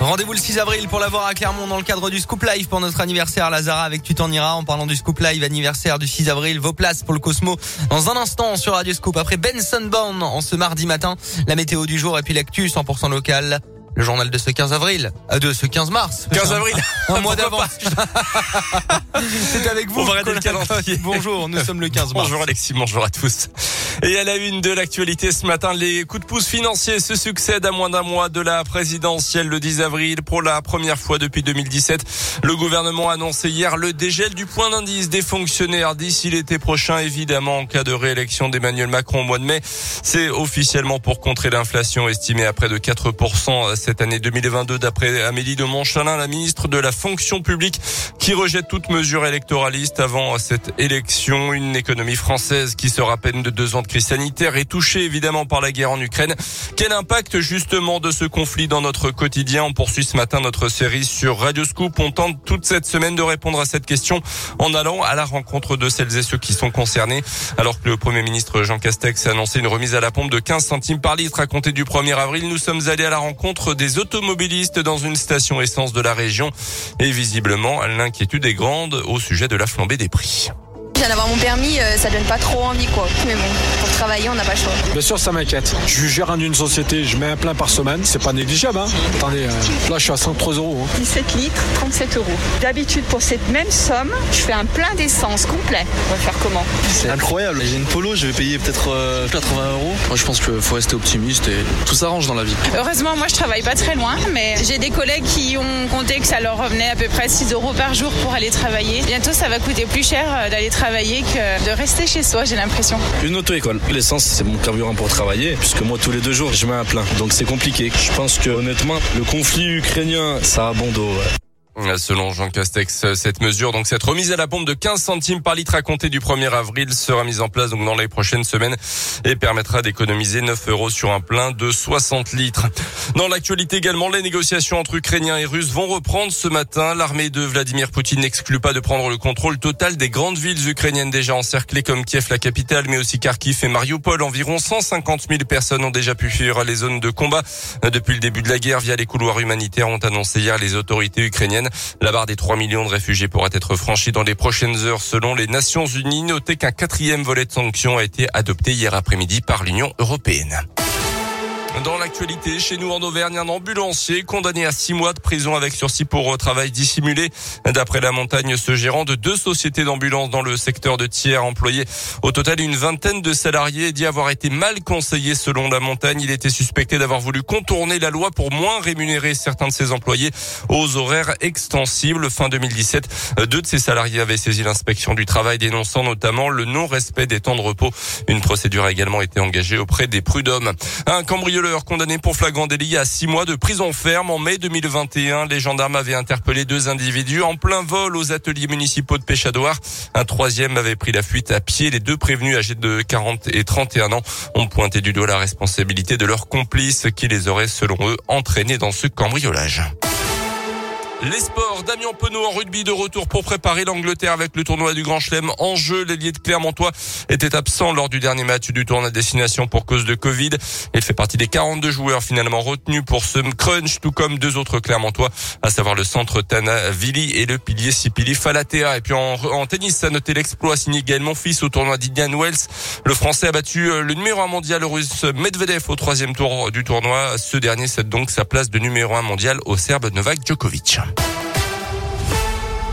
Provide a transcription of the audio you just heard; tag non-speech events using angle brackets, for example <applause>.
Rendez-vous le 6 avril pour l'avoir à Clermont dans le cadre du Scoop Live pour notre anniversaire Lazara avec Tu t'en iras. En parlant du Scoop Live anniversaire du 6 avril, vos places pour le Cosmo dans un instant sur Radio Scoop. Après Benson Bourne en ce mardi matin, la météo du jour et puis l'actu 100% local le journal de ce 15 avril, euh, de ce 15 mars. 15 avril. <laughs> Un mois d'avance. <laughs> C'est avec vous. On va le calendrier. Bonjour, nous sommes le 15 mars. Bonjour Alexis, bonjour à tous. Et à la une de l'actualité ce matin, les coups de pouce financiers se succèdent à moins d'un mois de la présidentielle le 10 avril. Pour la première fois depuis 2017, le gouvernement a annoncé hier le dégel du point d'indice des fonctionnaires d'ici l'été prochain, évidemment en cas de réélection d'Emmanuel Macron au mois de mai. C'est officiellement pour contrer l'inflation estimée à près de 4% cette année 2022 d'après Amélie de Montchalin, la ministre de la fonction publique qui rejette toute mesure électoraliste avant cette élection. Une économie française qui sera à peine de deux ans de crise sanitaire est touchée évidemment par la guerre en Ukraine. Quel impact justement de ce conflit dans notre quotidien? On poursuit ce matin notre série sur Radio Scoop. On tente toute cette semaine de répondre à cette question en allant à la rencontre de celles et ceux qui sont concernés. Alors que le Premier ministre Jean Castex a annoncé une remise à la pompe de 15 centimes par litre à compter du 1er avril, nous sommes allés à la rencontre des automobilistes dans une station essence de la région. Et visiblement, l'inquiétude est grande au sujet de la flambée des prix. Je viens d'avoir mon permis, euh, ça donne pas trop envie quoi. Mais bon, pour travailler, on n'a pas le choix. Bien sûr, ça m'inquiète. Je suis gérant d'une société, je mets un plein par semaine, c'est pas négligeable. Hein. Attendez, euh, là je suis à 103 euros. Hein. 17 litres, 37 euros. D'habitude, pour cette même somme, je fais un plein d'essence complet. On va faire comment? C'est incroyable. J'ai une polo, je vais payer peut-être euh, 80 euros. Moi, je pense qu'il faut rester optimiste et tout s'arrange dans la vie. Heureusement, moi je travaille pas très loin, mais j'ai des collègues qui ont compté que ça leur revenait à peu près 6 euros par jour pour aller travailler. Bientôt, ça va coûter plus cher euh, d'aller travailler que de rester chez soi, j'ai l'impression. Une auto-école. L'essence, c'est mon carburant pour travailler, puisque moi, tous les deux jours, je mets un plein. Donc, c'est compliqué. Je pense que, honnêtement, le conflit ukrainien, ça a bon ouais. Selon Jean Castex, cette mesure, donc cette remise à la pompe de 15 centimes par litre à compter du 1er avril sera mise en place donc dans les prochaines semaines et permettra d'économiser 9 euros sur un plein de 60 litres. Dans l'actualité également, les négociations entre Ukrainiens et Russes vont reprendre ce matin. L'armée de Vladimir Poutine n'exclut pas de prendre le contrôle total des grandes villes ukrainiennes déjà encerclées comme Kiev, la capitale, mais aussi Kharkiv et Mariupol. Environ 150 000 personnes ont déjà pu fuir les zones de combat depuis le début de la guerre via les couloirs humanitaires, ont annoncé hier les autorités ukrainiennes. La barre des 3 millions de réfugiés pourrait être franchie dans les prochaines heures selon les Nations Unies. Notez qu'un quatrième volet de sanctions a été adopté hier après-midi par l'Union européenne. Dans l'actualité, chez nous en Auvergne, un ambulancier condamné à six mois de prison avec sursis pour travail dissimulé. D'après la montagne, ce gérant de deux sociétés d'ambulance dans le secteur de Thiers employé au total une vingtaine de salariés dit avoir été mal conseillé selon la montagne. Il était suspecté d'avoir voulu contourner la loi pour moins rémunérer certains de ses employés aux horaires extensibles. Fin 2017, deux de ses salariés avaient saisi l'inspection du travail dénonçant notamment le non-respect des temps de repos. Une procédure a également été engagée auprès des prud'hommes. Un cambrioleur condamné pour flagrant délit à six mois de prison ferme. En mai 2021, les gendarmes avaient interpellé deux individus en plein vol aux ateliers municipaux de Péchadoir. Un troisième avait pris la fuite à pied. Les deux prévenus âgés de 40 et 31 ans ont pointé du doigt la responsabilité de leurs complices qui les auraient, selon eux, entraînés dans ce cambriolage. Les sports, Damien Penaud en rugby de retour pour préparer l'Angleterre avec le tournoi du Grand Chelem en jeu. L'ailier de Clermontois était absent lors du dernier match du tournoi destination pour cause de Covid. Il fait partie des 42 joueurs finalement retenus pour ce crunch, tout comme deux autres Clermontois, à savoir le centre Tana Vili et le pilier Sipili Falatea. Et puis en, en tennis, à noter l'exploit signé Gaël Monfils au tournoi d'Indian Wells. Le Français a battu euh, le numéro 1 mondial russe Medvedev au troisième tour du tournoi. Ce dernier cède donc sa place de numéro 1 mondial au Serbe Novak Djokovic. Bye.